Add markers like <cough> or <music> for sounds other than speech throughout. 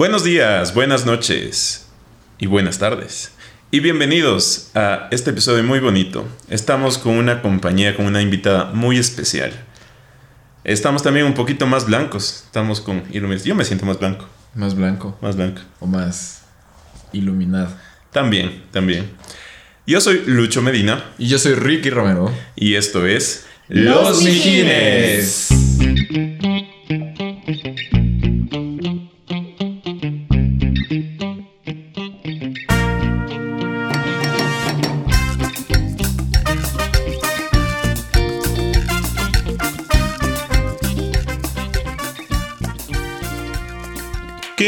Buenos días, buenas noches y buenas tardes. Y bienvenidos a este episodio muy bonito. Estamos con una compañía, con una invitada muy especial. Estamos también un poquito más blancos. Estamos con iluminación. Yo me siento más blanco. Más blanco. Más blanco. O más iluminado. También, también. Yo soy Lucho Medina. Y yo soy Ricky Romero. Y esto es Los Mijines.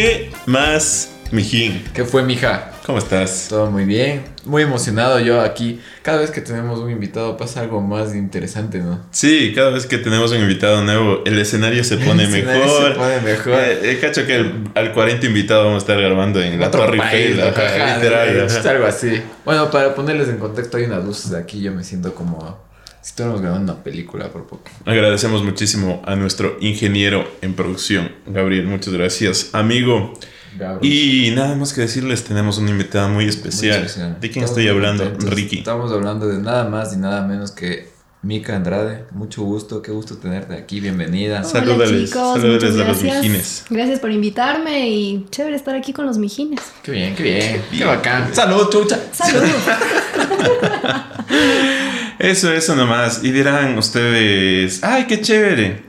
¿Qué más, mijín? ¿Qué fue, mija? ¿Cómo estás? Todo muy bien. Muy emocionado yo aquí. Cada vez que tenemos un invitado pasa algo más interesante, ¿no? Sí, cada vez que tenemos un invitado nuevo, el escenario se pone El escenario mejor. se pone mejor. Eh, eh, cacho que el- al 40 invitado vamos a estar grabando en la Torre país, ajá, literal, ajá. algo así. Bueno, para ponerles en contexto, hay unas luces aquí. Yo me siento como si estuviéramos grabando una película por poco. Agradecemos muchísimo a nuestro ingeniero en producción, Gabriel. Muchas gracias, amigo. Gabriel. Y nada más que decirles, tenemos una invitada muy especial. Muy especial. ¿De quién Estamos estoy hablando? contentos. Ricky. Estamos hablando de nada más y nada menos que Mika Andrade. Mucho gusto, qué gusto tenerte aquí. Bienvenida. Sal- Salúdales, Hola chicos, salúdales muchas a los gracias. mijines. Gracias por invitarme y chévere estar aquí con los mijines. Qué bien, qué bien. Qué bacán. Salud, chucha. Saludos. <laughs> Eso, eso nomás. Y dirán ustedes, ¡ay, qué chévere!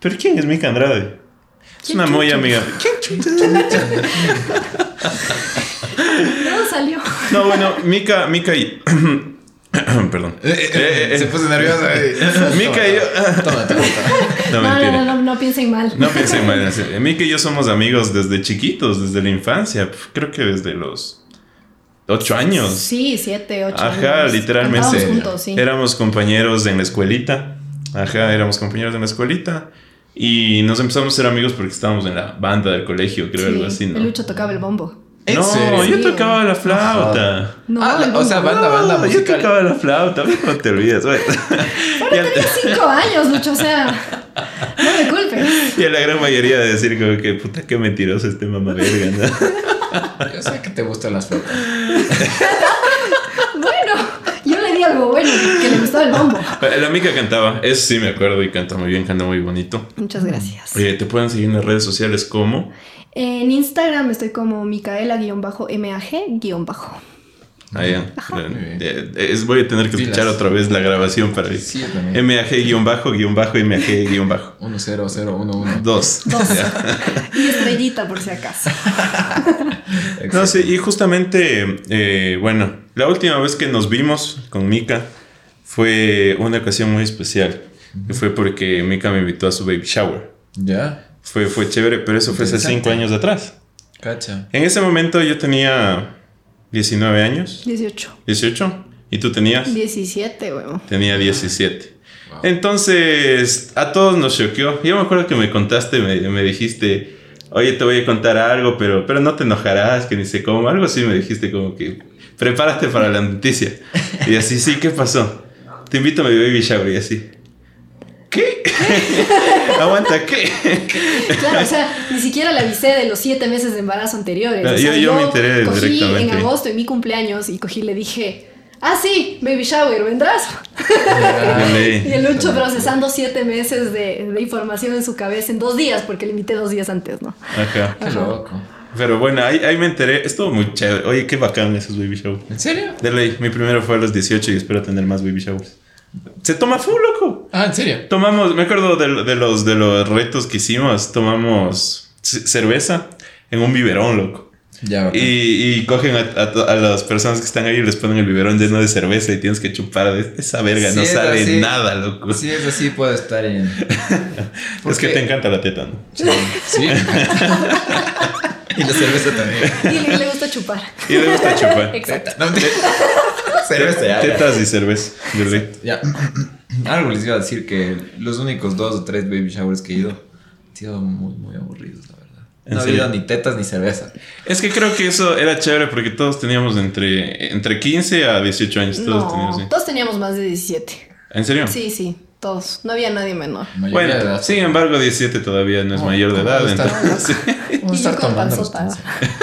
¿Pero quién es Mika Andrade? Es ¿Quién una muy amiga. <laughs> ¿Quién chucha? <laughs> no salió. No, bueno, Mika, Mika y. <coughs> Perdón. Eh, eh, eh. Se puso nerviosa. eh. <laughs> Mika y yo. Toma, toma, toma. No, No, no, no, no, no piensen mal. No piensen mal. Mika y yo somos amigos desde chiquitos, desde la infancia. Creo que desde los ocho años. Sí, siete, ocho. Ajá, años. literalmente. Juntos, sí. Éramos compañeros en la escuelita. Ajá, éramos compañeros en la escuelita. Y nos empezamos a ser amigos porque estábamos en la banda del colegio, creo, Sí, algo así, ¿no? El Lucho tocaba el bombo. ¿En no, serio? yo tocaba la flauta. No, Ah, el o sea, banda, banda No, yo musical. tocaba la flauta, <laughs> no te olvides. al- Tenía <laughs> cinco años, Lucho, o sea, no me culpes. y a la gran mayoría de decir como que puta qué mentiroso este mamá verga, ¿no? <laughs> Yo sé que te gustan las flautas. Bueno, yo le di algo bueno, que le gustaba el bombo. La mica cantaba, eso sí me acuerdo y canta muy bien, canta muy bonito. Muchas gracias. Eh, te pueden seguir en las redes sociales como En Instagram estoy como micaela-mag-bajo. Ah, ya. Eh, eh, es- voy a tener que escuchar otra vez la grabación para Sí, yo también. MAG guion bajo guion bajo MAG guion bajo 1 0 0 1 1. dos. Dos. <laughs> y estrellita por si acaso. <laughs> No sé, y justamente, eh, bueno, la última vez que nos vimos con Mika fue una ocasión muy especial. Que fue porque Mika me invitó a su baby shower. Ya. Fue, fue chévere, pero eso fue hace cinco años atrás. Cacha. En ese momento yo tenía 19 años, 18. 18, y tú tenías... 17, weón. Tenía 17. Wow. Entonces, a todos nos choqueó. Yo me acuerdo que me contaste, me, me dijiste, oye, te voy a contar algo, pero, pero no te enojarás, que ni sé cómo. Algo así me dijiste como que, prepárate para la noticia. Y así, sí, ¿qué pasó? Te invito a mi baby shower y así. ¿Qué? <laughs> Aguanta, ¿qué? Claro, o sea, ni siquiera le avisé de los siete meses de embarazo anteriores. Claro, O sea, yo- yo me enteré cogí directamente. en agosto en mi cumpleaños y cogí y le dije, ah, sí, baby shower, ¿vendrás? Ah, <laughs> Y el Lucho procesando siete meses de, de información en su cabeza en dos días, porque le invité dos días antes, ¿no? Ajá. Qué loco. Pero bueno, ahí, ahí me enteré. Estuvo muy chévere. Oye, qué bacán esos baby showers. ¿En serio? De ley, mi primero fue a los 18 y espero tener más baby showers. Se toma full, loco. Ah, ¿en serio? Tomamos, me acuerdo de, de los, de los retos que hicimos. Tomamos cerveza en un biberón, loco. Ya. Y, y cogen a, a a las personas que están ahí y les ponen el biberón lleno de cerveza y tienes que chupar de esa verga. Sí, no es sale así. nada, loco. Sí, eso sí puede estar en. <laughs> es que te encanta la teta, ¿no? Sí. sí. <laughs> y la cerveza también. Y le, le gusta chupar. Y le gusta chupar. <laughs> Exacto. No, mentira. cerveza, ya, ya. Tetas y cerveza. Ya. <laughs> Algo les iba a decir que los únicos dos o tres baby showers que he ido han sido muy, muy aburridos, la verdad. ¿En No ha serio? habido ni tetas ni cerveza. Es que creo que eso era chévere porque todos teníamos entre, entre 15 a 18 años. Todos No, teníamos, sí. todos teníamos más de 17. ¿En serio? Sí, sí, todos. No había nadie menor. Bueno, edad. sin embargo, 17 todavía no es mayor de ¿cómo edad. está? Entonces, Vamos <laughs> a estar tomando <laughs> los panzota. 15.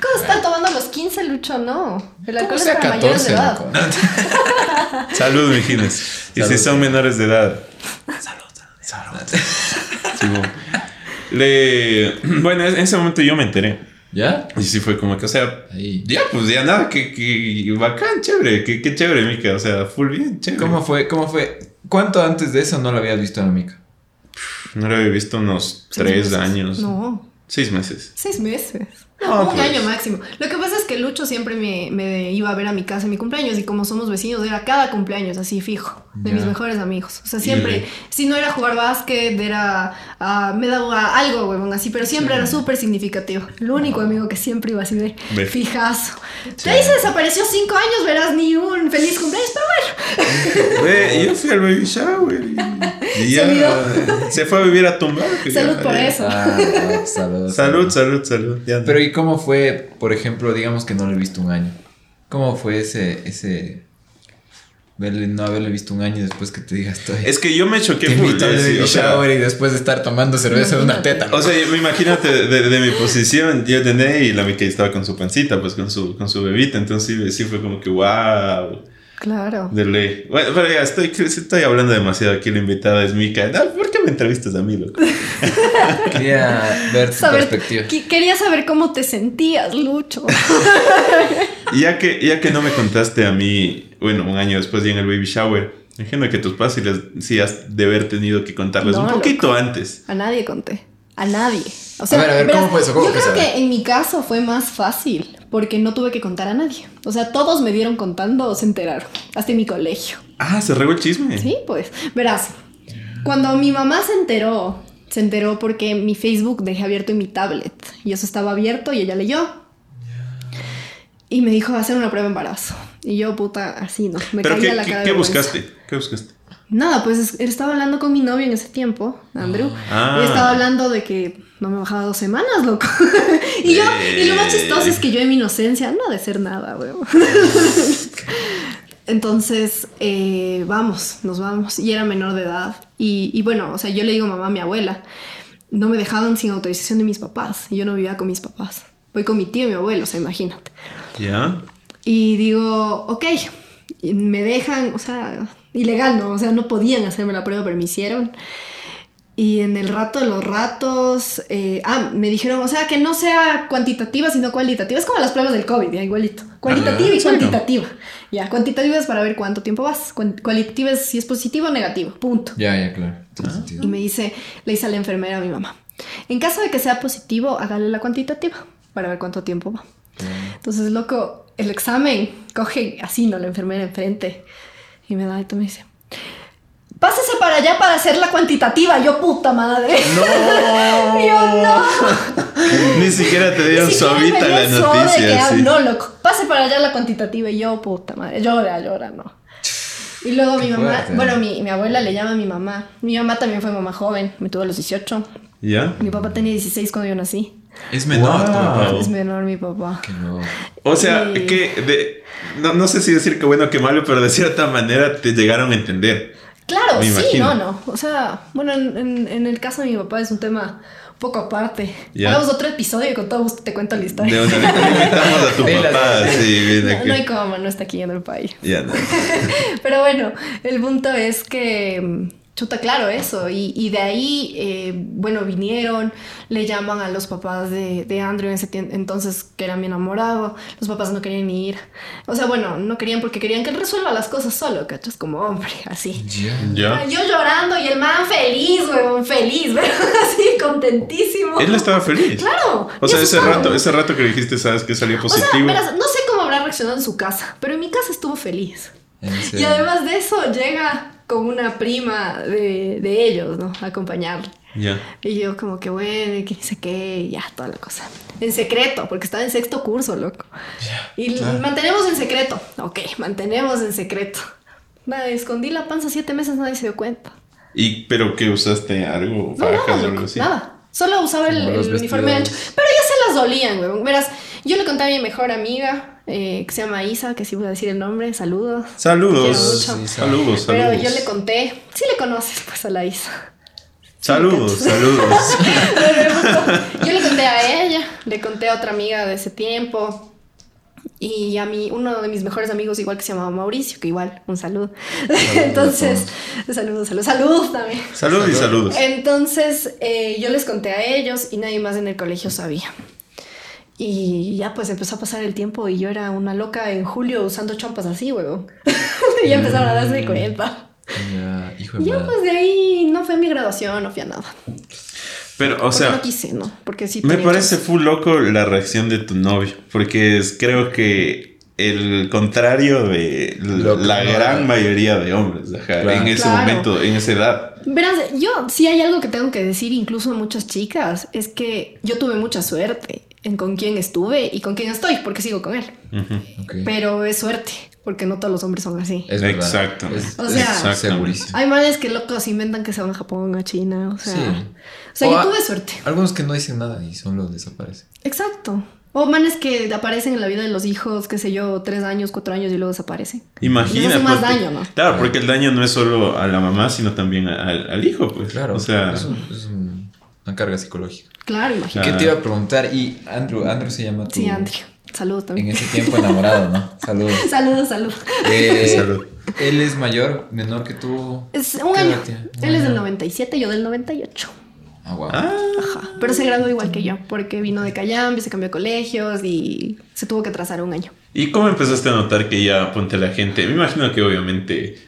¿Cómo están tomando a los 15, Lucho? No. El alcohol es para mayores de 14, edad. loco? Salud, mijines. <laughs> Y si Salud. son menores de edad. Sí, mo. Le... <clears throat> Bueno, en ese momento yo me enteré. ¿Ya? Y sí fue como que, o sea, Ahí. ya, pues ya nada, que, que bacán, chévere, que, que chévere, Mica. O sea, full bien, chévere. ¿Cómo fue? ¿Cómo fue? ¿Cuánto antes de eso no lo habías visto a la mica? No lo había visto unos tres meses. años. No, Seis meses. seis meses. No, No, un pues. año máximo. Lo que pasa es que Lucho siempre me, me iba a ver a mi casa en mi cumpleaños y como somos vecinos era cada cumpleaños así fijo, de mis mejores amigos. O sea, siempre, si no era jugar básquet, era, ah, me daba algo, huevón, así, pero siempre era súper significativo. El único amigo que siempre iba así de Ve. fijazo. De ahí se desapareció cinco años, verás, ni un feliz cumpleaños, pero bueno. Yo fui al baby shower y, ya olvidó. se fue a vivir a tumbar. que Salud ya- por ya. eso. Ah, <laughs> ah, salud, Salud, salud, salud. Ya no. Pero ¿y cómo fue, por ejemplo, digamos que no lo he visto un año? ¿Cómo fue ese, ese, verle, no haberle visto un año después que te diga estoy... es que yo me choqué al sí, baby o sea, shower y después de estar tomando cerveza de una teta. O sea, imagínate de, de mi posición, yo tené y la Mickey estaba con su pancita, pues con su, con su bebita, entonces sí, sí fue como que wow, Claro. de ley. Bueno, pero ya estoy, estoy hablando demasiado aquí, la invitada es Mika. No, ¿Por qué me entrevistas a mí, loco? <laughs> Quería ver tu Saber- perspectiva. quería saber cómo te sentías, Lucho. <laughs> Ya que, ya que no me contaste a mí, bueno, un año después ya en el baby shower, imagino que tus padres sí, has de haber tenido que contarles No, un poquito antes. A nadie conté. A nadie. O sea, A ver, a ver, ¿cómo fue eso? ¿Cómo yo creo que en mi caso fue más fácil porque no tuve que contar a nadie. O sea, todos me dieron contando o se enteraron. Hasta en mi colegio. Ah, se regó el chisme. Sí, pues. Verás, cuando mi mamá se enteró, se enteró porque mi Facebook dejé abierto en mi tablet. Y eso estaba abierto y ella leyó. Y me dijo, va a hacer una prueba de embarazo. Y yo, puta, así, ¿no? Me ¿Pero caía qué, la qué- cara de qué buscaste? ¿Qué buscaste? Nada, pues es- estaba hablando con mi novio en ese tiempo, Andrew. Ah. Y estaba hablando de que no me bajaba dos semanas, loco. <laughs> y yo, y lo más chistoso es que yo en mi inocencia, no ha de ser nada, weón. <laughs> Entonces, eh, vamos, nos vamos. Y era menor de edad. Y, y bueno, o sea, yo le digo mamá a mi abuela. No me dejaban sin autorización de mis papás. Y yo no vivía con mis papás. Voy con mi tío y mi abuelo, o sea, imagínate. ¿Ya? Y digo, ok, me dejan, o sea, ilegal, ¿no? O sea, no podían hacerme la prueba, pero me hicieron. Y en el rato de los ratos, eh, ah, me dijeron, o sea, que no sea cuantitativa, sino cualitativa. Es como las pruebas del COVID, ya igualito. Cualitativa y cuantitativa. Ya, cuantitativa es para ver cuánto tiempo vas. Cualitativa es si es positivo o negativo, punto. Ya, ya, claro. Sentido. Y me dice, le dice a la enfermera a mi mamá, en caso de que sea positivo, hágale la cuantitativa para ver cuánto tiempo va. Entonces, loco, el examen coge así, ¿no? La enfermera enfrente. Y me da y me dice, pásese para allá para hacer la cuantitativa. Yo, puta madre. No. <laughs> Yo, no. Ni siquiera te dieron suavita la que, noticia. ah, sí. No, loco, pase para allá la cuantitativa. Y yo, puta madre, llora, llora, no. Y luego Qué mi mamá, fuerte. bueno, mi, mi abuela le llama a mi mamá. Mi mamá también fue mamá joven, me tuvo a los 18. ¿Ya? Mi papá tenía 16 cuando yo nací. Es menor, Wow. tu papá. Es menor mi papá. Qué loco. O sea, Sí. que de, no, no sé si decir que bueno o que malo, pero de cierta manera te llegaron a entender. Claro, sí, imagino. no, no. O sea, bueno, en, en- en el caso de mi papá es un tema un poco aparte. Ya. Hagamos otro episodio y con todo gusto te cuento la historia. De una vez invitamos a tu <laughs> papá. Sí, viene No, no hay aquí. cómo, no está aquí en el país. Ya, no. <laughs> Pero bueno, el punto es que, chuta, claro, eso. Y, y de ahí, eh, bueno, vinieron, le llaman a los papás de, de Andrew en ese entonces, que era mi enamorado. Los papás no querían ni ir. O sea, bueno, no querían porque querían que él resuelva las cosas solo, ¿cachas? Como hombre, <laughs> así. Ya. Ya. Yo llorando y el man feliz, weón, feliz, <laughs> weón, así contentísimo. Él estaba feliz. Claro. O sea, ese es todo. rato, ese rato que le dijiste, sabes que salió O sea, positivo. verás, no sé cómo habrá reaccionado en su casa, pero en mi casa estuvo feliz. Y además de eso, llega con una prima de, de ellos, ¿no? A acompañarle. Ya. Y yo como que bueno, y que sé qué, y ya, toda la cosa. En secreto, porque estaba en sexto curso, loco. y claro. mantenemos en secreto. Ok, mantenemos en secreto. Nada, escondí la panza siete meses, nadie se dio cuenta. ¿Y pero qué usaste? ¿Algo? No, ¿Fajas nada, o algo loco, así? nada. Solo usaba el, Como uniforme ancho. Pero ya se las dolían, weón. Verás, yo le conté a mi mejor amiga, eh, que se llama Isa, que sí voy a decir el nombre, saludos. Saludos. Saludos, saludos. Pero yo le conté, sí le conoces, pues a la Isa. Saludos, <laughs> saludos. <laughs> Yo le conté a ella, le conté a otra amiga de ese tiempo. Y a mí, uno de mis mejores amigos, igual que se llamaba Mauricio, que igual, un saludo. Entonces, saludos, saludos, saludos también. Saludos y saludos. Entonces, eh, yo les conté a ellos y nadie más en el colegio sabía. Y ya pues empezó a pasar el tiempo y yo era una loca en julio usando chompas así, huevón. y <laughs> ya empezaron a darse cuenta. Ya, hijo de Ya madre. pues de ahí no fue mi graduación, no fui a nada. Pero, o Porque sea, no quise, ¿no? Porque sí. me parece chance. full loco la reacción de tu novio. Porque es, creo que el contrario de Lo que la no gran mayoría de hombres, ajá, Claro. en ese Claro. momento, en esa edad. Verás, yo sí hay algo que tengo que decir, incluso a muchas chicas, es que yo tuve mucha suerte en con quién estuve y con quién estoy, porque sigo con él. Pero es suerte, porque no todos los hombres son así. Es. Exacto. Es, O sea- segurísimo. Hay males que locos inventan que se van a Japón, a China, o sea. Sí. O sea, O yo a- tuve suerte. Algunos que no dicen nada y solo desaparecen. Exacto. O manes que aparecen en la vida de los hijos, qué sé yo, tres años, cuatro años y luego desaparecen. Imagina. Hace más daño, ¿no? Claro, porque el daño no es solo a la mamá, sino también al, al hijo, pues. Claro. O sea, es, un- es un- una carga psicológica. Claro, ¿Y imagínate. qué te iba a preguntar? Y Andrew, Andrew se llama tu... Sí, Andrew. Saludos En también. ese tiempo enamorado, ¿no? <laughs> Saludos. Saludos, saludos. Eh, Salud. Él es mayor, menor que tú. Es un ¿Qué año. Él es del año. 97, yo del 98. Ah, wow. ah, Ajá. Pero se graduó igual que yo, porque vino de Cayambe, se cambió de colegios y se tuvo que atrasar un año. ¿Y cómo empezaste a notar que ya ponte la gente? Me imagino que obviamente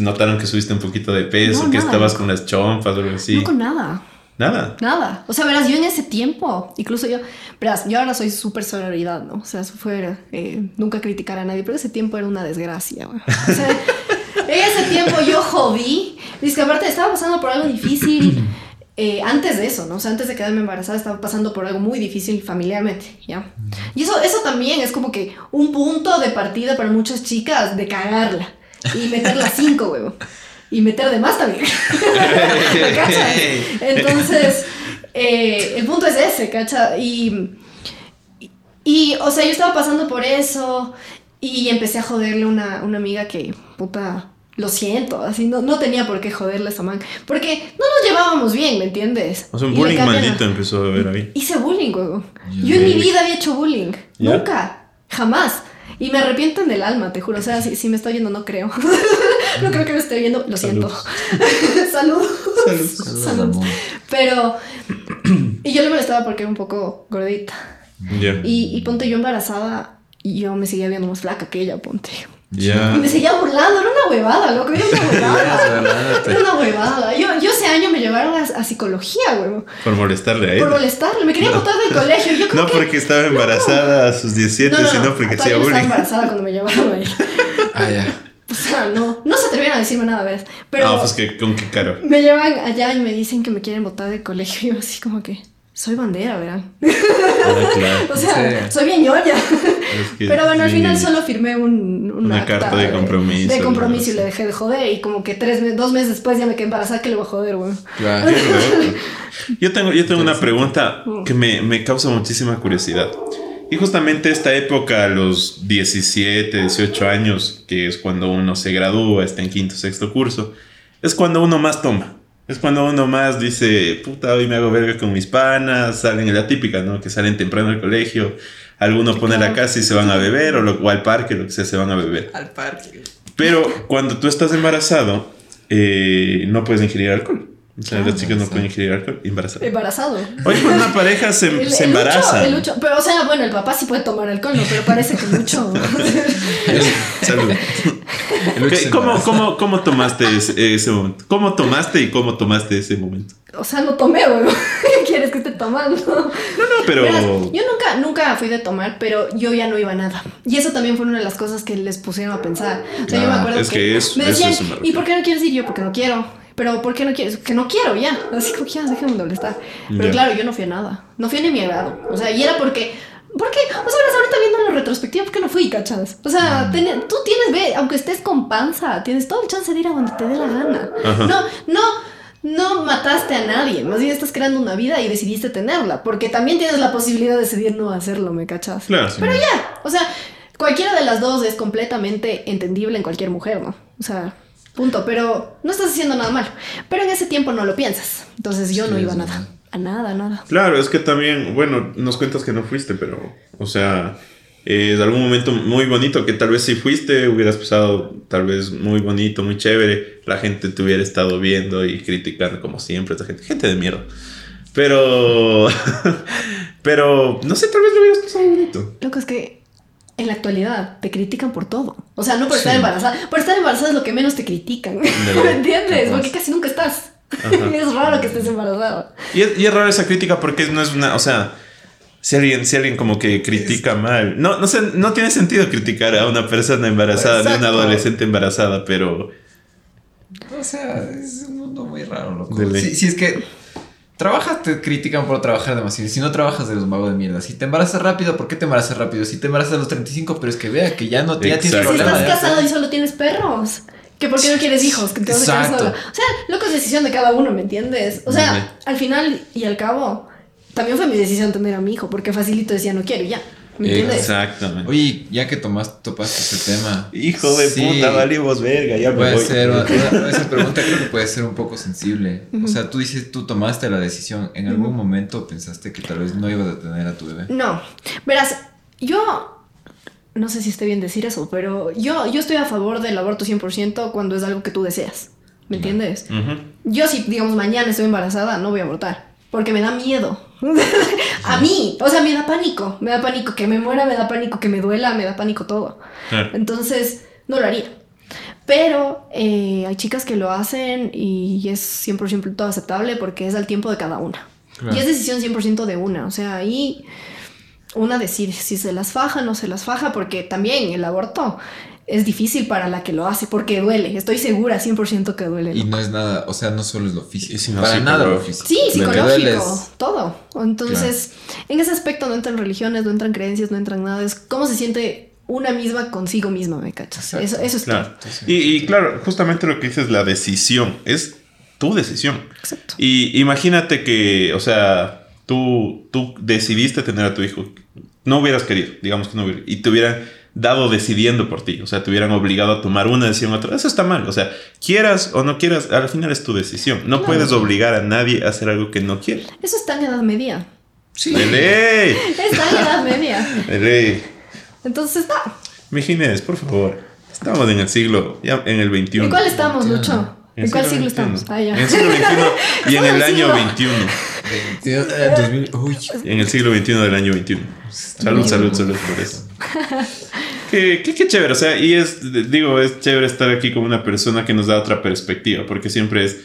notaron que subiste un poquito de peso, No, que nada, estabas con las chompas o algo así. No con nada. Nada. Nada. O sea, verás, yo en ese tiempo, incluso yo, verás, yo ahora soy súper sororidad, ¿no? O sea, eso fue eh, nunca criticar a nadie, pero ese tiempo era una desgracia, güey. O sea, <laughs> en ese tiempo yo jodí. Es que aparte estaba pasando por algo difícil. <clears throat> eh, antes de eso, ¿no? O sea, antes de quedarme embarazada estaba pasando por algo muy difícil familiarmente, ¿ya? Y eso, eso también es como que un punto de partida para muchas chicas de cagarla y meterla cinco, huevo. <laughs> Y meter de más también. <laughs> ¿Cachas? Entonces, eh, el punto es ese, ¿cacha? Y, y, y, o sea, yo estaba pasando por eso y empecé a joderle a una, una amiga que, puta, lo siento, así no, no tenía por qué joderle a esa man. Porque no nos llevábamos bien, ¿me entiendes? O sea, un Y bullying a- maldito empezó a ver ahí. Hice bullying, huevo. Yo en mi vida había hecho bullying. ¿Ya? Nunca. Jamás. Y me arrepiento en el alma, te juro. O sea, si, si me estoy oyendo, no creo. <laughs> no creo que me esté viendo. Lo siento. <laughs> Salud. Saludos, Salud. amor. Pero. Y yo le molestaba porque era un poco gordita. Ya. Y, y ponte yo embarazada. Y yo me seguía viendo más flaca que ella, ponte. Ya. Y me seguía burlando. Era una huevada, loco. Era una <laughs> huevada. Era una huevada. Yo, yo ese año me llevaron a, a psicología, huevo. Por molestarle a. Por molestarle. Me quería botar del colegio. Yo <laughs> creo No que- porque estaba embarazada a sus 17, sino porque hacía no estaba bullying. embarazada cuando me llevaron ahí. Ah, ya. O sea, no, no se atrevieron a decirme nada, ¿ves? Pero No, pues que con qué caro. me llevan allá y me dicen que me quieren botar del colegio. Y yo así como que, soy bandera, ¿verán? Ah, claro. <laughs> O sea, Sí. soy bien ñoña. Es que- Pero bueno, al final solo firmé un, un Una carta de compromiso, De compromiso y le dejé de joder. Y como que tres, dos meses después ya me quedé embarazada, que le voy a joder, güey. Claro. <laughs> Yo tengo, yo tengo una pregunta que me, me causa muchísima curiosidad. Y justamente esta época, a los 17, 18 años, que es cuando uno se gradúa, está en quinto, sexto curso, es cuando uno más toma. Es cuando uno más dice, puta, hoy me hago verga con mis panas, salen la típica, ¿no? Que salen temprano al colegio, algunos ponen la casa y se van a beber, o, lo- o al parque, lo que sea, se van a beber. Al parque. Pero cuando tú estás embarazado, eh, no puedes ingerir alcohol. O sea, Ah, las chicas no sí. pueden ingerir alcohol embarazado. Embarazado. Oye, pues una pareja se, <laughs> El- se el embaraza. Lucho- el Lucho- pero, o sea, bueno, el papá sí puede tomar alcohol, ¿no? Pero parece que mucho. <laughs> Salud. El Lucho Ok, se ¿Cómo, cómo, ¿Cómo tomaste ese, ese momento? ¿Cómo tomaste y cómo tomaste ese momento? o sea, no tomé, güey. <laughs> ¿Qué quieres que esté tomando? No, no, pero... Verás, yo nunca, nunca fui de tomar, pero yo ya no iba a nada. Y eso también fue una de las cosas que les pusieron a pensar. O sea, yo me Ah, acuerdo es que eso- me eso decían, es ¿y por qué no quieres ir? Yo, porque no quiero. Pero, ¿por qué no quieres? Que no quiero, ya. Así como ya, déjenme molestar. Pero claro, yo no fui a nada. No fui ni a mi agrado. O sea, y era porque... ¿Por qué? O sea, ahorita viendo la retrospectiva, ¿por qué no fui, cachas? O Mm. sea, ten- tú tienes, ve, aunque estés con panza, tienes todo el chance de ir a donde te dé la gana. Ajá. No, no, no mataste a nadie, más bien estás creando una vida y decidiste tenerla, porque también tienes la posibilidad de decidir no hacerlo, ¿me cachas? Claro. Pero ya, o sea, cualquiera de las dos es completamente entendible en cualquier mujer, ¿no? O sea, Punto. Pero no estás haciendo nada malo. Pero en ese tiempo no lo piensas. Entonces yo Sí, no iba a nada. A nada, a nada. Claro, es que también, bueno, nos cuentas que no fuiste, pero, o sea, es algún momento muy bonito que tal vez si fuiste hubieras pasado tal vez muy bonito, muy chévere, la gente te hubiera estado viendo y criticando como siempre, esa gente, gente de mierda. Pero, <laughs> pero, no sé, tal vez lo hubieras pasado bonito. Lo que es que en la actualidad te critican por todo. O sea, no por estar Sí. embarazada. Por estar embarazada es lo que menos te critican. ¿Me <laughs> entiendes? capaz. Porque casi nunca estás. Ajá. <laughs> es raro que estés embarazada. Y es, y es raro esa crítica porque no es una, o sea, si alguien, si alguien como que critica mal, no, no sé, no tiene sentido criticar a una persona embarazada, ni a una adolescente embarazada, pero... O sea, es un mundo muy raro, loco. Si, si es que trabajas, te critican por trabajar demasiado. Si no trabajas, eres un vago de mierda. Si te embarazas rápido, ¿por qué te embarazas rápido? Si te embarazas a los 35, pero es que vea que ya no te ya tienes Exacto. Si problema. estás casado y solo tienes perros. Que por qué no quieres hijos, que te vas a quedar sola. O sea, loco es decisión de cada uno, ¿me entiendes? O sea, Ujú. al final y al cabo, también fue mi decisión tener a mi hijo, porque facilito decía no quiero y ya. Exactamente. Oye, ya que tomas, topaste ese tema. Hijo de Sí, puta, valimos verga, ya me Puede voy. ser, <laughs> esa pregunta creo que puede ser un poco sensible. O sea, tú dices, tú tomaste la decisión. ¿En algún momento pensaste que tal vez no ibas a tener a tu bebé? No, verás, yo no sé si esté bien decir eso, pero yo, yo estoy a favor del aborto 100% cuando es algo que tú deseas. ¿Me entiendes? Yo si, digamos, mañana estoy embarazada, no voy a abortar. Porque me da miedo. <laughs> a mí. O sea, me da pánico. Me da pánico que me muera, me da pánico que me duela, me da pánico todo. Claro. Entonces, no lo haría. Pero eh, hay chicas que lo hacen y es 100% todo aceptable porque es al tiempo de cada una. Claro. Y es decisión 100% de una. O sea, ahí una decide si se las faja o no se las faja porque también el aborto es difícil para la que lo hace porque duele. Estoy segura 100% que duele. Y loco. no es nada, o sea, no solo es lo físico. Y si no, para nada lo físico. Sí, psicológico, todo. Entonces, en ese aspecto no entran religiones, no entran creencias, no entran nada. Es cómo se siente una misma consigo misma, ¿me cachas? Eso, eso es Claro. todo. Y, y claro, justamente lo que dices, la decisión, es tu decisión. Exacto. Y imagínate que, o sea, tú, tú decidiste tener a tu hijo, no hubieras querido, digamos que no hubieras, y te hubieran dado decidiendo por ti, o sea, te hubieran obligado a tomar una decisión u otra. Eso está mal, o sea, quieras o no quieras, al final es tu decisión. No Claro. puedes obligar a nadie a hacer algo que no quiere. Eso está en edad media. Sí. ¡De ley! Está en edad media. ¡De ley! Entonces está. Mijines, por favor. Estamos en el siglo, ya en el 21. ¿En cuál estamos, Lucho? En ¿En cuál el siglo estamos? Ah, ya. En el siglo XXI y en el año siglo- 21. Eh, 2000, uy, En el siglo XXI del año 21. Salud, salud, salud por eso. Qué, qué, qué chévere, o sea, y es, digo, es chévere estar aquí con una persona que nos da otra perspectiva, porque siempre es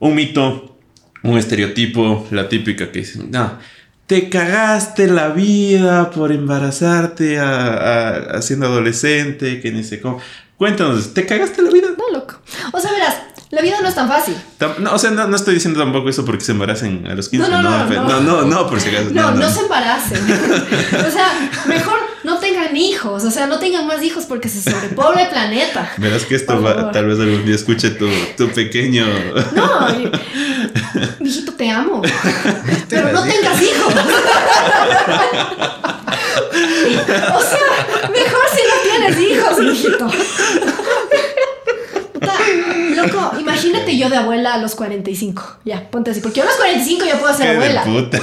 un mito, un estereotipo, la típica que dice, no, te cagaste la vida por embarazarte a, a- a siendo adolescente, que ni sé cómo. Cuéntanos, ¿te cagaste la vida? No, loco. O sea, verás, la vida no es tan fácil. No, o sea, no, no estoy diciendo tampoco eso porque se embaracen a los 15. No, no, no, no. no, no, no, por si acaso. No, no, se embaracen. <laughs> o sea, mejor no tengan hijos. O sea, no tengan más hijos porque se sobrepobla el planeta. Verás que esto va- tal vez algún día escuche tu, tu pequeño. No, mijito, te amo. Pero no tengas hijos. o sea, mejor si no tienes hijos, mijito. Puta, Loco, imagínate yo de abuela a los 45. Ya, ponte así. Porque yo a los 45 ya puedo ser Qué de abuela. puta.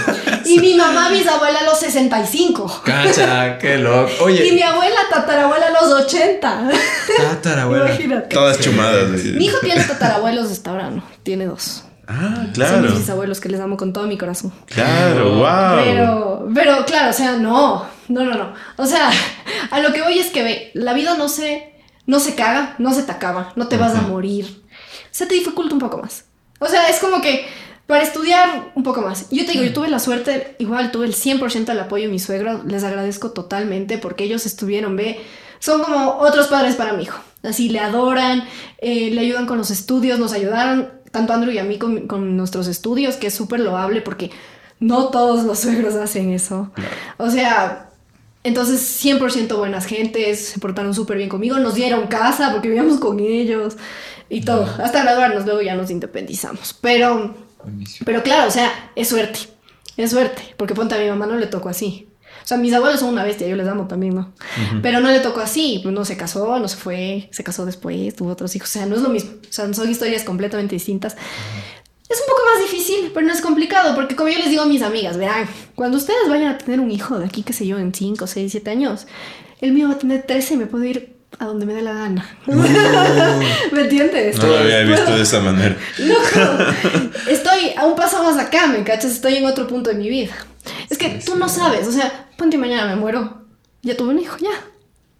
Y mi mamá bisabuela a los 65. cacha, qué loco. Y mi abuela tatarabuela a los 80. tatarabuela. Imagínate. Todas chumadas. Mi hijo tiene tatarabuelos hasta ahora, no. Tiene dos. Ah, Son claro. mis bisabuelos que les amo con todo mi corazón. Claro, wow. Pero, pero claro, o sea, no, no, no, no. O sea, a lo que voy es que ve, la vida no se, no se caga, no se te acaba, no te vas a morir. Se te dificulta un poco más. O sea, es como que para estudiar un poco más. Yo te digo, yo tuve la suerte, igual tuve el 100% del apoyo de mis suegros, les agradezco totalmente porque ellos estuvieron, ve, son como otros padres para mi hijo. Así le adoran, eh, le ayudan con los estudios, nos ayudaron, tanto Andrew y a mí, con, con nuestros estudios, que es súper loable porque no todos los suegros hacen eso. O sea, entonces 100% buenas gentes, se portaron súper bien conmigo, nos dieron casa porque vivíamos con ellos y todo. Hasta graduarnos, luego ya nos independizamos. Pero, Buenísimo. pero claro, o sea, es suerte, es suerte, porque ponte a mi mamá no le tocó así. O sea, mis abuelos son una bestia, yo les amo también, ¿no? Pero no le tocó así, pues no se casó, no se fue, se casó después, tuvo otros hijos, o sea, no es lo mismo, o sea, son historias completamente distintas. Es un poco más difícil, pero no es complicado, porque como yo les digo a mis amigas, verán, cuando ustedes vayan a tener un hijo de aquí, qué sé yo, en 5, 6, 7 años, el mío va a tener 13 y me puedo ir a donde me dé la gana. <laughs> ¿Me entiendes? No lo había visto de esa manera. Loco, <laughs> estoy a un paso más acá, ¿me cachas? Estoy en otro punto de mi vida. Es que tú no sabes, o sea, ponte mañana me muero, ya tuve un hijo, ya.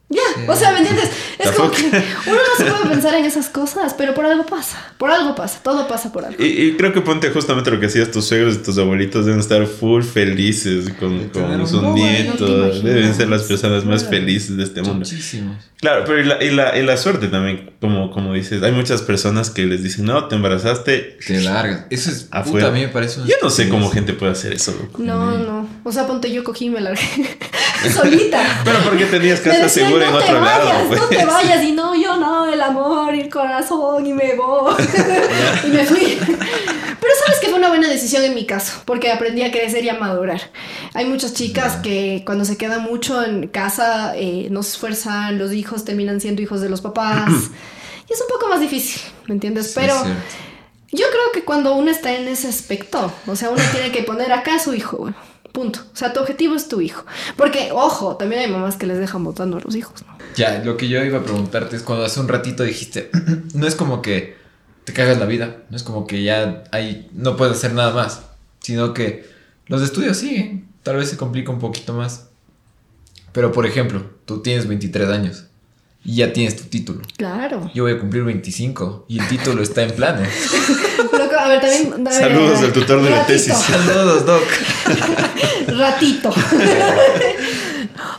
Ya, o sea, ¿me entiendes? Es como que uno no se puede <laughs> pensar en esas cosas, pero por algo pasa, por algo pasa, todo pasa por algo. Y, y creo que ponte justamente lo que hacías tus suegros y tus abuelitos deben estar full felices con, con sus nietos, deben ser las personas más felices de este mundo. Muchísimos. Claro, pero y la, y la, y la suerte también, como, como dices, hay muchas personas que les dicen, no, te embarazaste. Te largas. Eso es, Afuera. puta, a mí me parece un Yo no sé cómo gente puede hacer eso, loco. No, no. O sea, ponte yo cogí y me largué <laughs> solita. <laughs> Pero porque tenías casa segura en no otro vayas, lado, pues. No te vayas, y no, yo no, el amor y el corazón, y me voy. <laughs> y me fui. Pero sabes que fue una buena decisión en mi caso, porque aprendí a crecer y a madurar. Hay muchas chicas que cuando se quedan mucho en casa eh, no se esfuerzan, los hijos terminan siendo hijos de los papás. <clears throat> y es un poco más difícil, ¿me entiendes? Pero yo creo que cuando uno está en ese aspecto, o sea, uno tiene que poner acá a su hijo, güey. Punto. O sea, tu objetivo es tu hijo. Porque, ojo, también hay mamás que les dejan votando a los hijos, ¿no? Ya, lo que yo iba a preguntarte es cuando hace un ratito dijiste, <clears throat> no es como que te cagas la vida, no es como que ya hay, no puedes hacer nada más, sino que los estudios siguen, tal vez se complica un poquito más. Pero por ejemplo, tú tienes 23 años y ya tienes tu título. Claro. Yo voy a cumplir 25 y el título está en planes. <laughs> Loco, a ver, también. ver, Saludos al tutor de la tesis. Saludos, Doc. <laughs> Ratito. <laughs>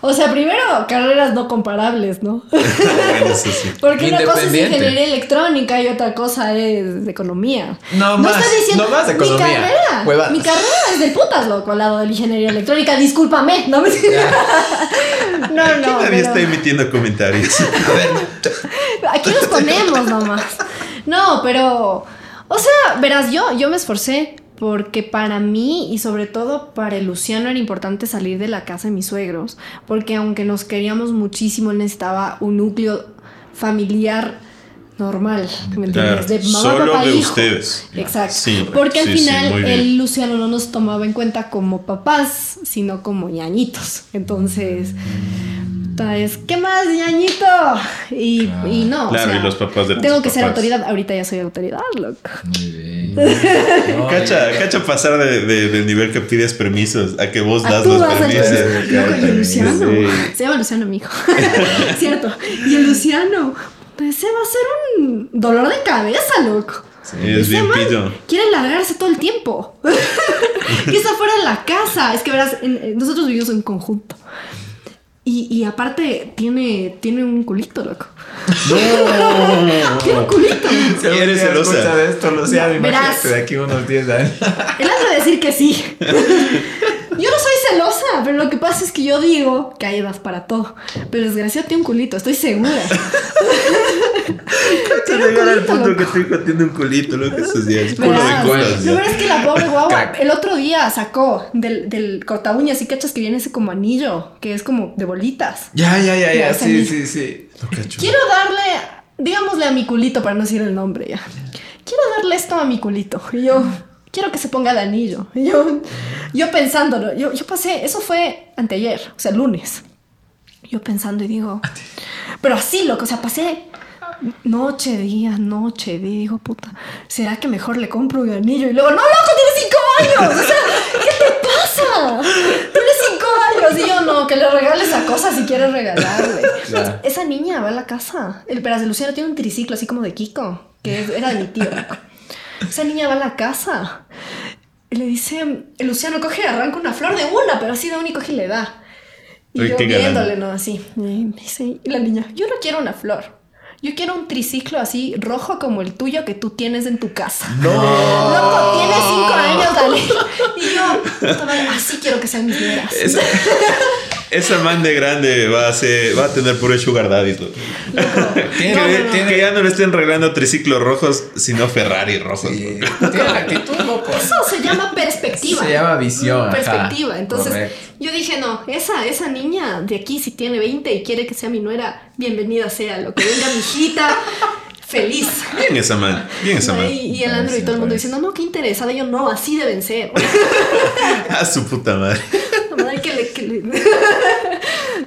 o sea, primero, carreras no comparables, ¿no? <laughs> Bueno, eso sí. <laughs> Porque una cosa es ingeniería electrónica y otra cosa es de economía. No más, estoy diciendo, no más de economía, Mi carrera, mi carrera es del putas, loco, al lado de la ingeniería electrónica. Discúlpame, no me. <laughs> no, no. ¿Quién nadie pero- está emitiendo comentarios? A ver, Aquí nos ponemos nomás. No, pero. O sea, verás, yo, yo me esforcé porque para mí y sobre todo para el Luciano era importante salir de la casa de mis suegros. Porque aunque nos queríamos muchísimo, él necesitaba un núcleo familiar normal. ¿Me entiendes? De mamá, solo papá, de hijo. ustedes. Exacto. Sí, porque al sí, final el Luciano no nos tomaba en cuenta como papás, sino como ñañitos. Entonces. Puta, Es, ¿qué más, ñañito? Y, y no. o Claro, sea, y los papás de Tengo que ser autoridad. Ahorita ya soy autoridad, loco. Muy bien. <laughs> No, Cacha, cacha pasar de, de- del nivel que pides permisos a que vos Ah, das tú los el- permisos. Loco, y el Luciano. Sí. Se llama Luciano, mi hijo. <laughs> Cierto. Y el Luciano. pues, Ese va a ser un dolor de cabeza, loco. Es Ese bien pillo. Quiere largarse todo el tiempo. <laughs> y está fuera de la casa. Es que verás, en- nosotros vivimos en conjunto. Y, y aparte tiene, tiene un culito, loco. <laughs> tiene un culito. Si Eres celosa. escucha de esto, Luciano, Verás. imagínate de aquí a unos 10 años. Él ha de decir que sí. <laughs> Yo no pero lo que pasa es que yo digo que hay edad para todo. Pero desgraciado tiene un culito, estoy segura. Tiene un Llegar al culito, punto loco. que tu hijo tiene un culito, lo que esos días. Culo de culos. Lo verdad es que la pobre <laughs> guagua Crack. el otro día sacó del, del corta uñas y cachas que viene ese como anillo, que es como de bolitas. Ya, ya, ya, Ya, Sí, sí, sí. Cacho. Quiero darle, digámosle a mi culito para no decir el nombre ya. Quiero darle esto a mi culito. Y yo quiero que se ponga de anillo. Y <laughs> yo, yo pensándolo, yo, yo pasé, eso fue anteayer, o sea, lunes. Yo pensando y digo, pero así, loco, o sea, pasé noche, día, noche, día, digo, puta, ¿será que mejor le compro un anillo? Y luego, no, loco, tienes cinco años, o sea, ¿qué te pasa? Tienes cinco años. Y yo, no, que le regales esa cosa si quieres regalarle. Esa niña va a la casa. El pedazo de Luciano tiene un triciclo así como de Kiko, que era de mi tío. Esa niña va a la casa. Y le dice, el Luciano coge y arranca una flor de una, pero así de una y coge y le da. Y Uy, yo viéndole, ¿no? Así. Y me dice, y la niña, yo no quiero una flor. Yo quiero un triciclo así rojo como el tuyo que tú tienes en tu casa. No. <laughs> Loco, tiene cinco años, dale. <laughs> Y yo, así quiero que sean mis nieras. Esa, <laughs> Esa man de grande va a ser, va a tener puro sugar daddy. loco. <laughs> Tiene, No, no, no. tiene- Que ya no le estén regalando triciclos rojos, sino Ferrari rojos. sí, tiene la actitud, loco. Eso se llama perspectiva. Se llama visión, ajá. Perspectiva. Entonces, Correcto. yo dije, no, esa, esa niña de aquí, si tiene 20 y quiere que sea mi nuera, bienvenida sea. Lo que venga mi hijita, <laughs> feliz. Bien esa man, bien esa ¿No? man. Y, y el Andrew y todo el mundo diciendo, no, qué interesada. Yo, no, así deben ser. <laughs> A su puta madre. La madre que le- que le-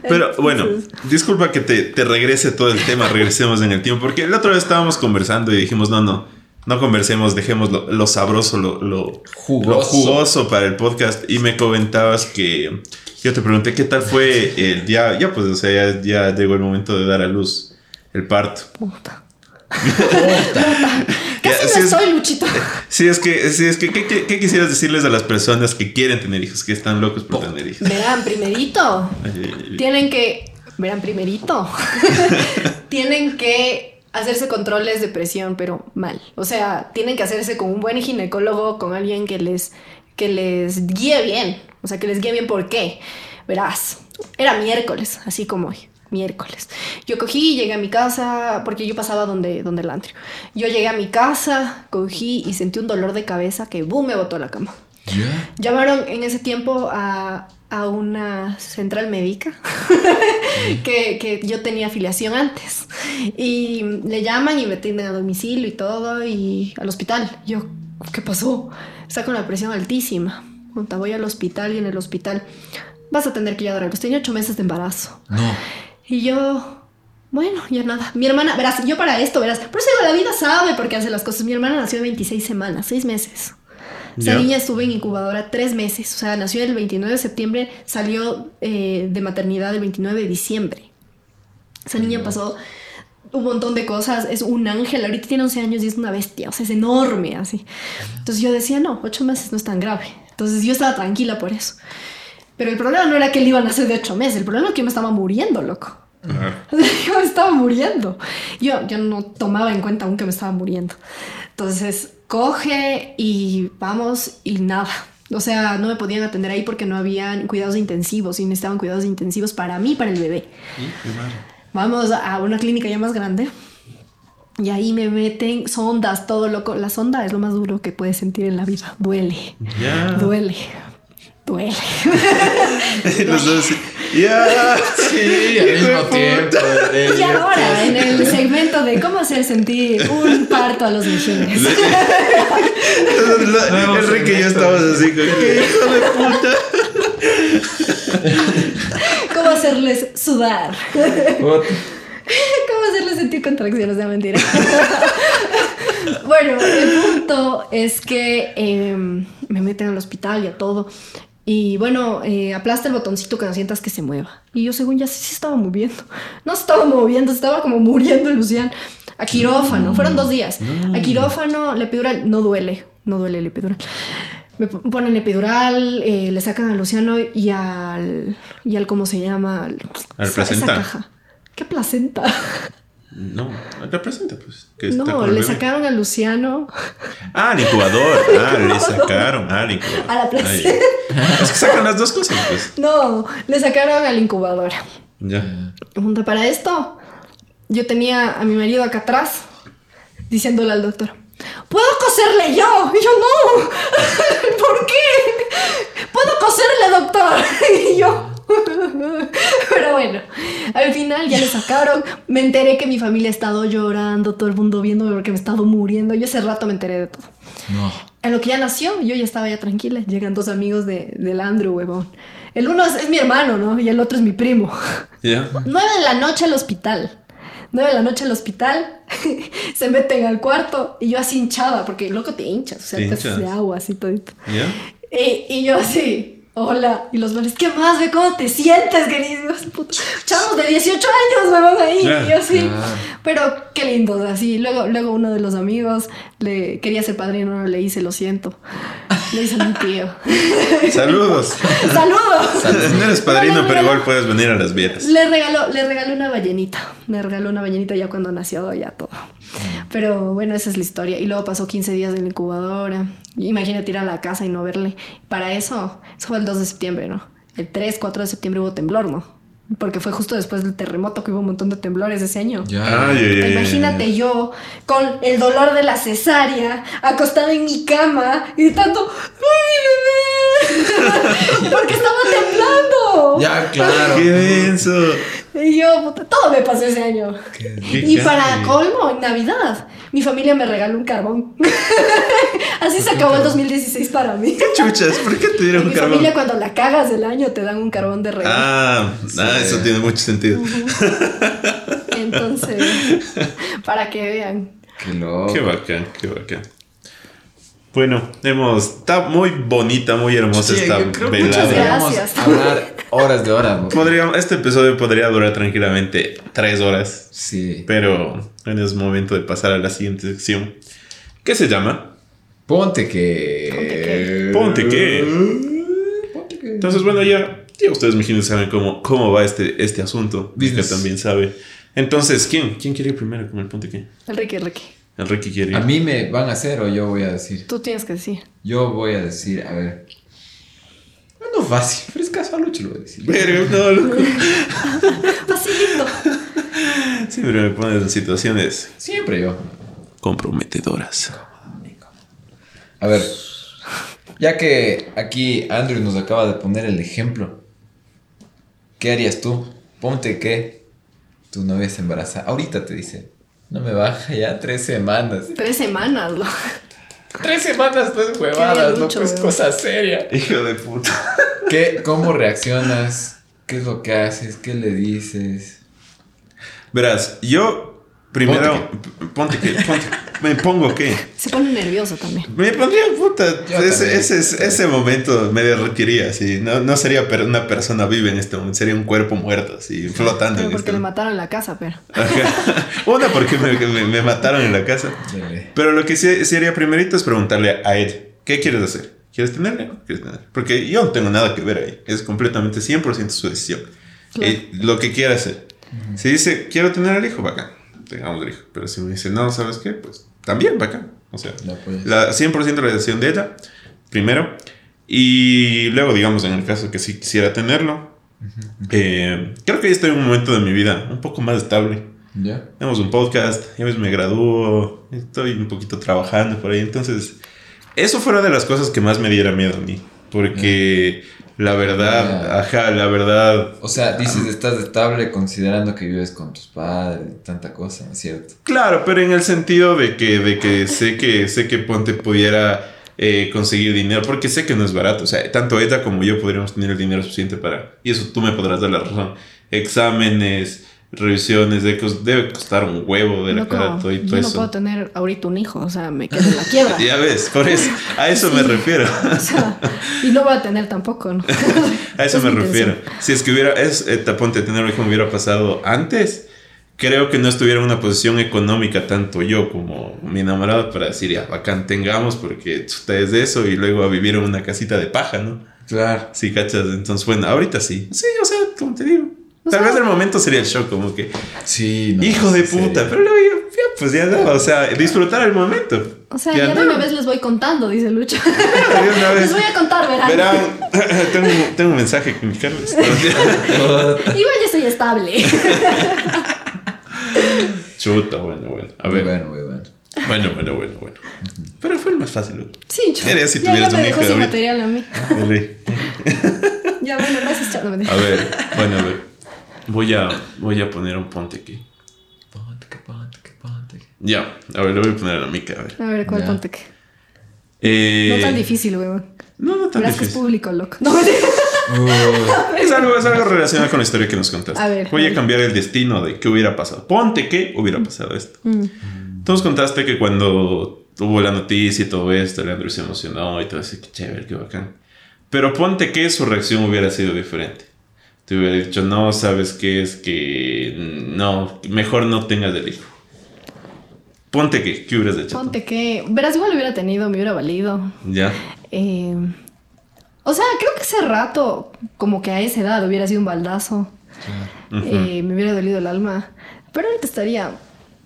<laughs> Pero bueno, disculpa que te, te regrese todo el tema, regresemos en el tiempo, porque la otra vez estábamos conversando y dijimos, no, no, no conversemos, dejemos lo, lo sabroso, lo, lo, Jugoso. lo jugoso para el podcast. Y me comentabas que yo te pregunté qué tal fue el día, ya pues, o sea, ya, ya llegó el momento de dar a luz el parto. Puta. Puta. Casi no es- estoy, Luchito. <laughs> Sí, es que, sí, es que ¿qué, qué, qué quisieras decirles a las personas que quieren tener hijos, que están locos por tener hijos? Verán, primerito, Ay, ay, ay. tienen que, verán, primerito, <laughs> tienen que hacerse controles de presión, pero mal. O sea, tienen que hacerse con un buen ginecólogo, con alguien que les, que les guíe bien. O sea, que les guíe bien por qué. Verás, era miércoles, así como hoy. Miércoles. Yo cogí, llegué a mi casa, porque yo pasaba donde, donde el antrio. Yo llegué a mi casa, cogí y sentí un dolor de cabeza que, boom, me botó a la cama. Ya. Llamaron en ese tiempo a, a una central médica <laughs> que, que yo tenía afiliación antes. Y le llaman y me tienen a domicilio y todo y al hospital. Yo, ¿qué pasó? Está con la presión altísima. Voy al hospital y en el hospital vas a tener que ya dar a luz. Tenía ocho meses de embarazo. No. Y yo, bueno, ya nada. Mi hermana, verás, yo para esto, verás, por eso digo, la vida sabe por qué hace las cosas. Mi hermana nació de 26 semanas, 6 meses. Esa niña estuvo en incubadora tres meses. O sea, nació el 29 de septiembre, salió eh, de maternidad el 29 de diciembre. Esa niña pasó un montón de cosas. Es un ángel. Ahorita tiene 11 años y es una bestia. O sea, es enorme así. Entonces yo decía, no, ocho meses no es tan grave. Entonces yo estaba tranquila por eso. Pero el problema no era que él iba a nacer de ocho meses. El problema es que yo me estaba muriendo, loco. <laughs> Yo me estaba muriendo. Yo, yo no tomaba en cuenta aún que me estaba muriendo. Entonces, coge y vamos y nada. O sea, no me podían atender ahí porque no habían cuidados intensivos y necesitaban cuidados intensivos para mí para el bebé. Vamos a una clínica ya más grande. Y ahí me meten sondas, todo loco. La sonda es lo más duro que puedes sentir en la vida. Duele. Ya. Duele. Duele. <laughs> Los dos así, Ya. Sí, al mismo tiempo. Y ahora, en el segmento de cómo hacer sentir un parto a los mejines. La- Enrique y yo estábamos así, ¿qué hijo de puta? ¿Cómo hacerles sudar? ¿Cómo hacerles sentir contracciones de mentira? bueno, el punto es que em, me meten al hospital y a todo. Y bueno, eh, aplasta el botoncito que no sientas que se mueva. Y yo, según ya sí se estaba moviendo. <laughs> No se estaba moviendo, se estaba como muriendo Lucian. A quirófano, fueron dos días. A quirófano, la epidural no duele, no duele el epidural. Me ponen epidural, eh, le sacan a Luciano y al, y al ¿cómo se llama? Al, placenta. esa caja. ¿Qué placenta? <laughs> No, representa, pues. que está No, le bebé. sacaron a Luciano Ah, al incubador. <laughs> Ah, le sacaron. Ah, al incubador. A la placenta. Ay. Es que sacan las dos cosas, pues. No, le sacaron a la incubadora. Ya. Para esto. Yo tenía a mi marido acá atrás diciéndole al doctor, ¿puedo coserle yo? Y yo, no, <laughs> ¿por qué? ¿Puedo coserle, doctor? <laughs> Y yo, <laughs> pero bueno, al final ya le sacaron. Me enteré que mi familia ha estado llorando, todo el mundo viéndome porque me he estado muriendo. Yo ese rato me enteré de todo. No. En lo que ya nació, yo ya estaba ya tranquila. Llegan dos amigos de, del Andrew, huevón. El uno es, es mi hermano, ¿no? Y el otro es mi primo. Ya. <laughs> Nueve de la noche al hospital. Nueve de la noche al hospital. <laughs> se meten al cuarto y yo así hinchada, porque loco te hinchas, o sea, Te te hinchas. de agua así todito. Y, y yo así, hola. Y los males, ¿qué más, ve? ¿Cómo te sientes, queridos? Chavos de 18 años, me van ahí. Y yo así. claro. Pero qué lindos, así. Luego, luego uno de los amigos le quería ser padrino, no le hice, lo siento. Le hice a mi tío. <laughs> Saludos. ¡Saludos! No eres padrino, No, no, pero igual puedes venir a las vieras. Le regaló, le regaló una ballenita. Le regaló una ballenita ya cuando nació, ya todo. Pero bueno, esa es la historia. Y luego pasó 15 días en la incubadora. Imagínate ir a la casa y no verle. Para eso, eso fue el 2 de septiembre, ¿no? el 3, 4 de septiembre hubo temblor, ¿no? Porque fue justo después del terremoto que hubo un montón de temblores ese año. Ya. Ay, ay, ay, Imagínate yo con el dolor de la cesárea, acostada en mi cama, gritando ¡Ay, bebé! <laughs> Porque estaba temblando. Ya, claro. ¡Qué denso! Y yo, puta, todo me pasó ese año. Qué- Qué Y para colmo, en Navidad, mi familia me regaló un carbón. <laughs> Así se acabó el 2016 para mí. Chuchas, ¿por qué te dieron mi un carbón? familia cuando la cagas del año te dan un carbón de regalo. Ah, ah, eso tiene mucho sentido. <laughs> Entonces, para que vean. Qué loco. Qué bacán, qué bacán. Bueno, hemos. Está muy bonita, muy hermosa Sí, esta que velada. Gracias. hablar horas de horas. Podríamos- este episodio podría durar tranquilamente tres horas, Sí. pero en es momento de pasar a la siguiente sección. ¿Qué se llama? Ponte que. Ponte que. Ponte que. Entonces, bueno, ya, ya ustedes me imagino saben cómo, cómo va este, este asunto. Que Business. también sabe. Entonces, ¿quién? ¿Quién quiere ir primero con el ponte qué? El Ricky, el Ricky. Quiere ir. ¿A mí me van a hacer o yo voy a decir? Tú tienes que decir. Yo voy a decir, a ver. No fácil, pero es Lucho lo voy a decir. Pero, no, loco. <laughs> Facilito. Siempre me pones en situaciones Siempre yo. comprometedoras. A ver, ya que aquí Andrew nos acaba de poner el ejemplo, ¿qué harías tú? Ponte que tu novia se embaraza. Ahorita te dice, no me baja ya tres semanas. Tres semanas, lo. Tres semanas, pues Qué huevadas, no pues weón. cosa seria. Hijo de puta. ¿Qué, ¿Cómo reaccionas? ¿Qué es lo que haces? ¿Qué le dices? Verás, yo primero. Ponte que. Ponte, me pongo que. Se pone nervioso también. Me pondría puta. Ese, ese, ese, ese momento me derretiría, así. No, no sería per- una persona viva en este momento, sería un cuerpo muerto, así, flotando Pero en porque este le momento. mataron la casa, pero. Ajá. <laughs> Una, porque me, me- me mataron en la casa. Pero lo que sí, sí haría primerito es preguntarle a él: ¿qué quieres hacer? ¿Quieres tenerle? no ¿Quieres tener? Porque yo no tengo nada que ver ahí. Es completamente 100% su decisión. Claro. Eh, lo que quiera hacer. Si dice, quiero tener al hijo, bacán. Tengamos el hijo. Pero si me dice, no, ¿sabes qué? Pues también bacán. O sea, La apoyas. la 100% la decisión de ella, primero. Y luego, digamos, en el caso que sí quisiera tenerlo, eh, creo que ya estoy en un momento de mi vida un poco más estable. ¿Ya? Tenemos un podcast, ya me gradúo, estoy un poquito trabajando por ahí. Entonces, eso fuera de las cosas que más me diera miedo a mí. Porque la verdad, ajá, la verdad, O sea, dices, estás estable considerando que vives con tus padres y tanta cosa, ¿no es cierto? Claro, pero en el sentido de que, de que sé que sé que Ponte pudiera eh, conseguir dinero, porque sé que no es barato. O sea, tanto ella como yo podríamos tener el dinero suficiente para. Y eso tú me podrás dar la razón. Exámenes, revisiones, de cos- debe costar un huevo de la Loco, cara, todo y yo todo no eso. puedo tener ahorita un hijo, o sea, me quedo en la quiebra. <laughs> Ya ves, por eso, a eso me refiero. <laughs> O sea, y no voy a tener tampoco, ¿no? <laughs> A eso Es me refiero. intención. Si es que hubiera, es, eh, ponte tener un hijo me hubiera pasado antes, creo que no estuviera en una posición económica tanto yo como mi enamorado para decir, ya, bacán, tengamos, porque ustedes de eso y luego a vivir en una casita de paja, ¿no? Claro. Sí, cachas. Entonces, bueno, ahorita sí. Sí, o sea, como te digo. O Tal sea- vez el momento sería el shock, como que, Sí, no. hijo de puta, pero luego ya, ya, pues ya, no, o sea, disfrutar el momento. O sea, ya, de no. una vez les voy contando, dice Lucho. <laughs> De una <laughs> vez. les voy a contar, verán. Verán, <laughs> tengo, un- tengo un mensaje con mi Carlos. Igual ya estoy estable. Chuta, bueno, bueno. A Muy ver. bueno, muy bueno. Bueno, bueno, bueno, bueno. Pero fue el más fácil. ¿no? Sí, yo. Sería si ya, ya tuvieras me dejó sin material a mí. Ya, bueno, gracias, chao. no me A ver, bueno, a ver. Voy a, voy a poner un ponte aquí. Ponte que, ponte que, ponte que. Ya, a ver, le voy a poner a la mica, a ver. A ver, ¿cuál Ya. ponte que? Eh, No tan difícil, weón. No, no tan Verás que es difícil. público, loco. No, mentira. Es algo, es algo relacionado con la historia que nos contaste. A ver, Voy a ver. cambiar el destino de qué hubiera pasado. Ponte que hubiera pasado esto. Mm. Tú nos contaste que cuando hubo la noticia y todo esto, Leandro se emocionó y todo eso, qué chévere, qué bacán. Pero ponte que su reacción hubiera sido diferente. Te hubiera dicho, no, sabes qué es que no, mejor no tengas el hijo. Ponte que, ¿qué hubieras hecho? Ponte que. Verás, igual hubiera tenido, me hubiera valido. Ya. Eh, o sea, creo que ese rato, como que a esa edad hubiera sido un baldazo. Eh, me hubiera dolido el alma. Pero ahorita estaría.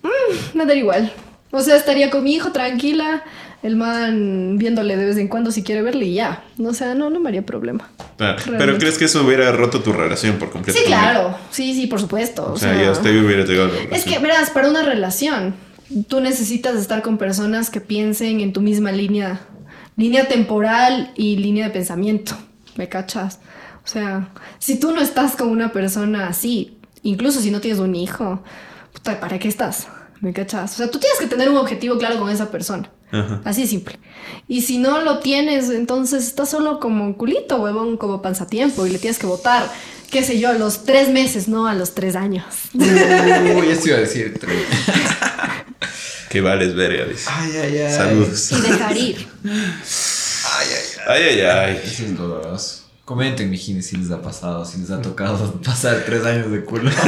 mm, me daría igual. O sea, estaría con mi hijo tranquila, el man viéndole de vez en cuando si quiere verle y ya. O sea, no, no me haría problema. Claro. Pero. ¿crees que eso hubiera roto tu relación por completo? Sí, claro. Sí, sí, por supuesto. O sea, ya hasta ahí hubiera llegado la Es que, verás, para una relación, tú necesitas estar con personas que piensen en tu misma línea, línea temporal y línea de pensamiento. ¿Me cachas? O sea, si tú no estás con una persona así, incluso si no tienes un hijo, puta, ¿para qué estás? ¿Me cachas? O sea, tú tienes que tener un objetivo claro con esa persona. Ajá. Así de simple. Y si no lo tienes, entonces estás solo como un culito, huevón, como panzatiempo y le tienes que votar, qué sé yo, a los tres meses, no a los tres años. <laughs> Uy, eso iba a decir. <laughs> Que vales verga, dice. Ay, ay, ay. Saludos. Y dejar ir. Ay, ay, Ay, ay, ay. Eso es doloroso. Comenten, mijines, si les ha pasado, si les ha tocado pasar tres años de culo. <laughs>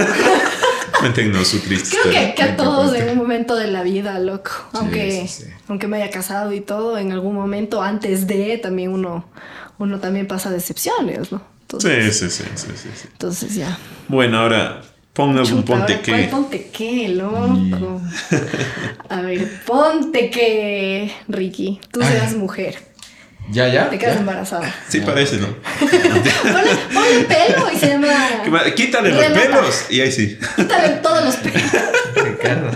Cuéntenos su triste Creo que, que a todos en un momento de la vida, loco. Aunque, sí, sí. aunque me haya casado y todo, en algún momento antes de también uno, uno también pasa decepciones, ¿no? Sí, Entonces, sí, sí, sí, sí, entonces ya. Bueno, ahora ponga un ponte ahora, ¿cuál que. ponte qué, loco. A ver, ponte que, Ricky, tú seas mujer, ¿Ya, ya? te quedas ¿Ya? embarazada. Sí, parece, ¿no? Ponle, ponle pelo y se llama. Quítale los pelos. Y ahí sí. Quítale todos los pelos. Ricardo.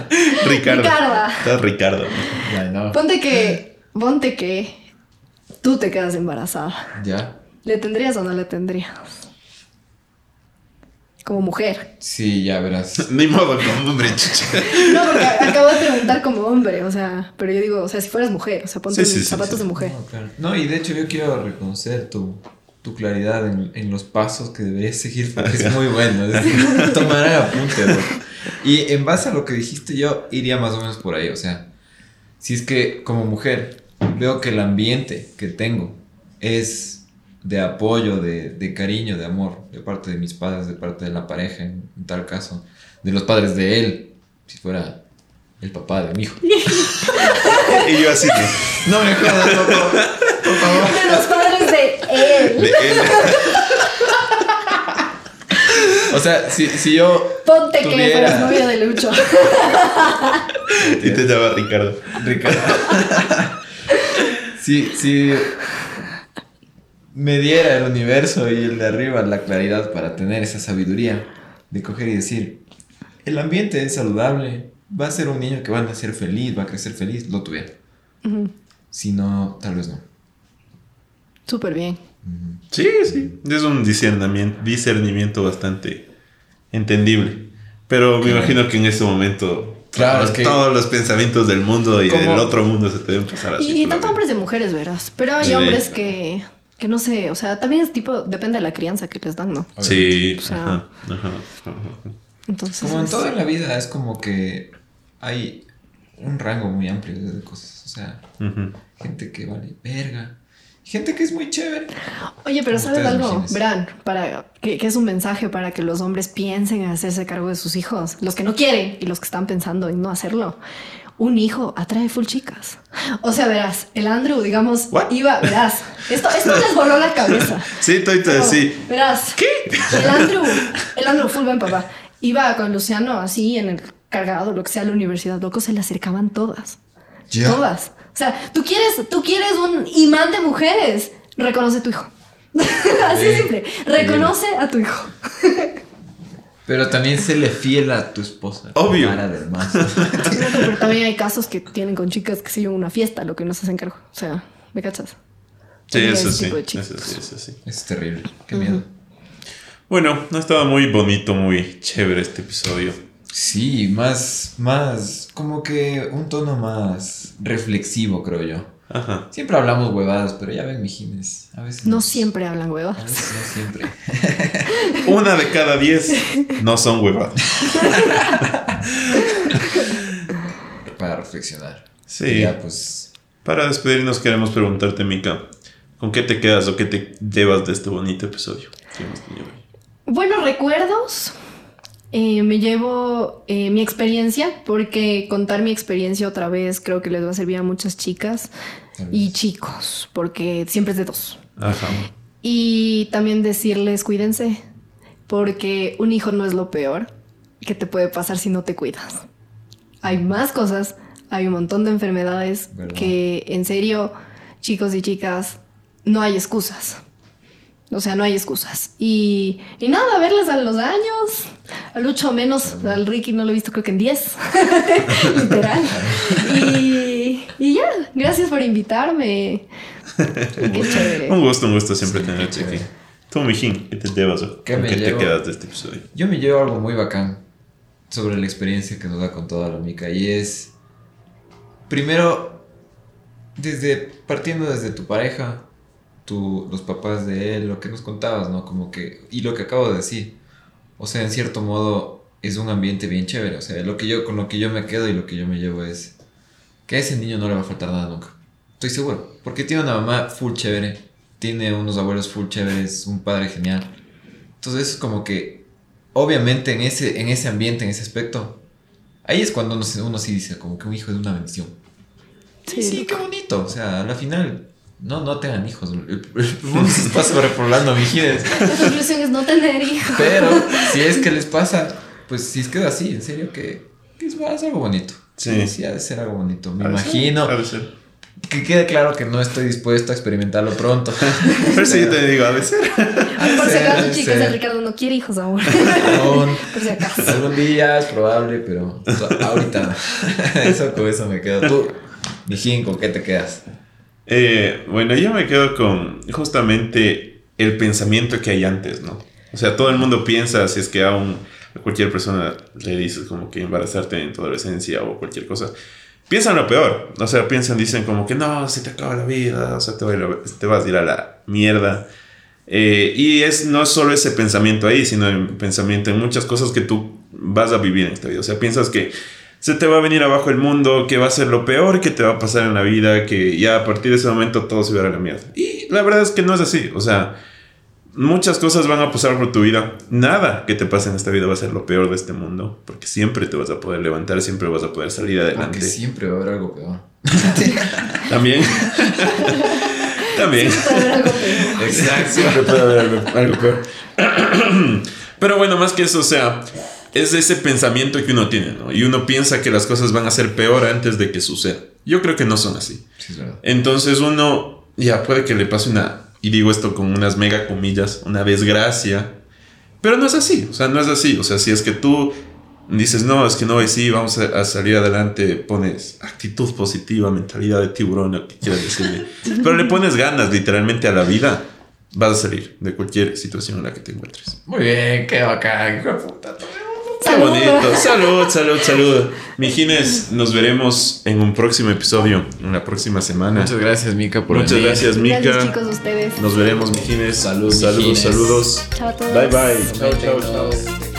Ricardo. Ricardo. Ya, no. Ponte que, ponte que tú te quedas embarazada. ¿Ya? ¿Le tendrías o no le tendrías? Como mujer. Sí, ya verás. <laughs> Ni modo como hombre, chucha. No, porque acabo de preguntar como hombre, o sea, pero yo digo, o sea, si fueras mujer, o sea, ponte Sí, sí, en sí, zapatos sí. de mujer. No, claro. No, y de hecho yo quiero reconocer tu, tu claridad en, en los pasos que deberías seguir porque es muy bueno. Es, <laughs> <laughs> tomarán apunte, loco. Y en base a lo que dijiste yo iría más o menos por ahí. O sea, si es que como mujer veo que el ambiente que tengo es de apoyo, de, de cariño, de amor, de parte de mis padres, de parte de la pareja, en, en tal caso, de los padres de él, si fuera el papá de mi hijo. <laughs> Y yo así de, No me jodas, loco. Por favor. De los padres de él. de él. O sea, si, si yo Ponte que tuviera- fueras novio de Lucho. Y te llama Ricardo. Ricardo. <laughs> si, si me diera el universo y el de arriba la claridad para tener esa sabiduría de coger y decir, el ambiente es saludable, va a ser un niño que va a nacer feliz, va a crecer feliz, lo tuviera. Ujú, Si no, tal vez no. Súper bien. Sí, sí. Es un discernimiento, discernimiento bastante entendible. Pero me Claro. imagino que en ese momento Claro, todos, es que- todos los pensamientos del mundo y Como- del otro mundo se te deben pasar así. Y tanto hombres de mujeres, verás. Pero hay Sí. hombres que, que no sé, o sea, también es tipo, depende de la crianza que les dan, ¿no? Sí, O sea, ajá, ajá, ajá. Entonces. Como en es- toda la vida es como que hay un rango muy amplio de cosas. O sea, gente que vale verga. Gente que es muy chévere. Oye, pero ¿sabes algo? Verán, para, que, que es un mensaje para que los hombres piensen en hacerse cargo de sus hijos. Los que no quieren y los que están pensando en no hacerlo. Un hijo atrae full chicas. O sea, verás, el Andrew, digamos, What? iba, verás, esto, esto les voló la cabeza. <laughs> Sí, estoy así. Verás, ¿qué? El Andrew, el Andrew, full buen papá, iba con Luciano así en el cargado, lo que sea, a la universidad, loco, se le acercaban todas. Todas. O sea, tú quieres, tú quieres un imán de mujeres. Reconoce <laughs> a tu hijo. Así Bien. simple. Reconoce a tu hijo. Pero también se le fiel a tu esposa. Obvio. Para del más. <laughs> Pero también hay casos que tienen con chicas que se llevan una fiesta, lo que no se hacen cargo. O sea, ¿me cachas? Sí, eso sí. Eso sí, eso sí. es terrible. Qué miedo. Bueno, ha estado muy bonito, muy chévere este episodio. Sí, más, más, como que un tono más reflexivo, creo yo. Ajá. Siempre hablamos huevadas, pero ya ven, mijines. A veces. No nos- siempre hablan A veces no siempre. <laughs> Una de cada diez no son huevadas. <laughs> Para reflexionar. Sí. Y Ya, pues. Para despedirnos queremos preguntarte, Mika, ¿con qué te quedas o qué te llevas de este bonito episodio que hemos tenido hoy? Buenos recuerdos. Eh, me llevo eh, mi experiencia, porque contar mi experiencia otra vez creo que les va a servir a muchas chicas. Y chicos, porque siempre es de dos. Ajá. Y también decirles cuídense, porque un hijo no es lo peor que te puede pasar si no te cuidas. Hay más cosas hay un montón de enfermedades Verdad. que en serio, chicos y chicas, no hay excusas. O sea, no hay excusas. Y, y nada, verles a los años, a Lucho menos, al Ricky no lo he visto creo que en 10, <laughs> literal. <laughs> Y, y ya, gracias por invitarme. <laughs> Qué chévere. Un gusto, un gusto siempre tenerte aquí. Tú, mijín, ¿qué te llevas? o ¿Qué ¿Con me qué te quedas de este episodio? Yo me llevo algo muy bacán sobre la experiencia que nos ha contado la Mica y es, primero, desde partiendo desde tu pareja, tu, los papás de él, lo que nos contabas, ¿no? Como que, y lo que acabo de decir, o sea, en cierto modo es un ambiente bien chévere, o sea, lo que yo, con lo que yo me quedo y lo que yo me llevo es que a ese niño no le va a faltar nada nunca, estoy seguro, porque tiene una mamá full chévere, tiene unos abuelos full chéveres, un padre genial, entonces es como que obviamente en ese, en ese ambiente, en ese aspecto, ahí es cuando uno, uno sí dice como que un hijo es una bendición. Sí, Sí, qué bonito. O sea, a la final, no, no tengan hijos. El, mundo se está sobrepoblando, mijines. <laughs> La conclusión es no tener hijos. Pero si es que les pasa, pues si es que es así, en serio que, que es, es algo bonito. Sí. sí, ha de ser algo bonito. Me Ha de ser, imagino. ha de ser. Que quede claro que no estoy dispuesto a experimentarlo pronto. <laughs> Pero sí, yo te digo, a veces. Por <laughs> si acaso, chicas, el Ricardo no quiere hijos aún. <laughs> Aún. Por si acaso. Algún día es probable, pero ahorita no. Eso con eso me quedo. Tú, mijín, ¿con qué te quedas? Eh, bueno, yo me quedo con justamente el pensamiento que hay antes, ¿no? O sea, todo el mundo piensa, si es que a, un, a cualquier persona le dices como que embarazarte en tu adolescencia o cualquier cosa, piensan lo peor. O sea, piensan, dicen como que no, se te acaba la vida, o sea, te, va te vas a ir a la mierda. Eh, y es no solo ese pensamiento ahí, sino pensamiento en muchas cosas que tú vas a vivir en esta vida. O sea, piensas que se te va a venir abajo el mundo, que va a ser lo peor que te va a pasar en la vida, que ya a partir de ese momento todo se va a la mierda. Y la verdad es que no es así. O sea, muchas cosas van a pasar por tu vida. Nada que te pase en esta vida va a ser lo peor de este mundo, porque siempre te vas a poder levantar, siempre vas a poder salir adelante. Aunque siempre va a haber algo peor. <laughs> <laughs> También. También. Puede haber algo peor. Exacto. Siempre puede haber algo, algo peor. <clears throat> Pero bueno, más que eso, o sea, es ese pensamiento que uno tiene, ¿no? Y uno piensa que las cosas van a ser peor antes de que suceda. Yo creo que no son así. Sí, es verdad. Entonces uno ya puede que le pase una, y digo esto con unas mega comillas, una desgracia. Pero no es así, o sea, no es así. O sea, si es que tú dices, no, es que no, y sí, vamos a, a salir adelante, pones actitud positiva, mentalidad de tiburón, lo que quieras decirle. <laughs> Pero le pones ganas literalmente a la vida, vas a salir de cualquier situación en la que te encuentres. Muy bien, qué bacán, hijo de puta. Qué bonito. Salud, salud, salud. Mijines, nos veremos en un próximo episodio, en la próxima semana. Muchas gracias, Mika, por Muchas venir. gracias, Gracias, Mika. chicos, ustedes. Nos veremos, mijines. Salud, saludos, saludos. Chao a todos. Bye, bye. Chao, chao, chao.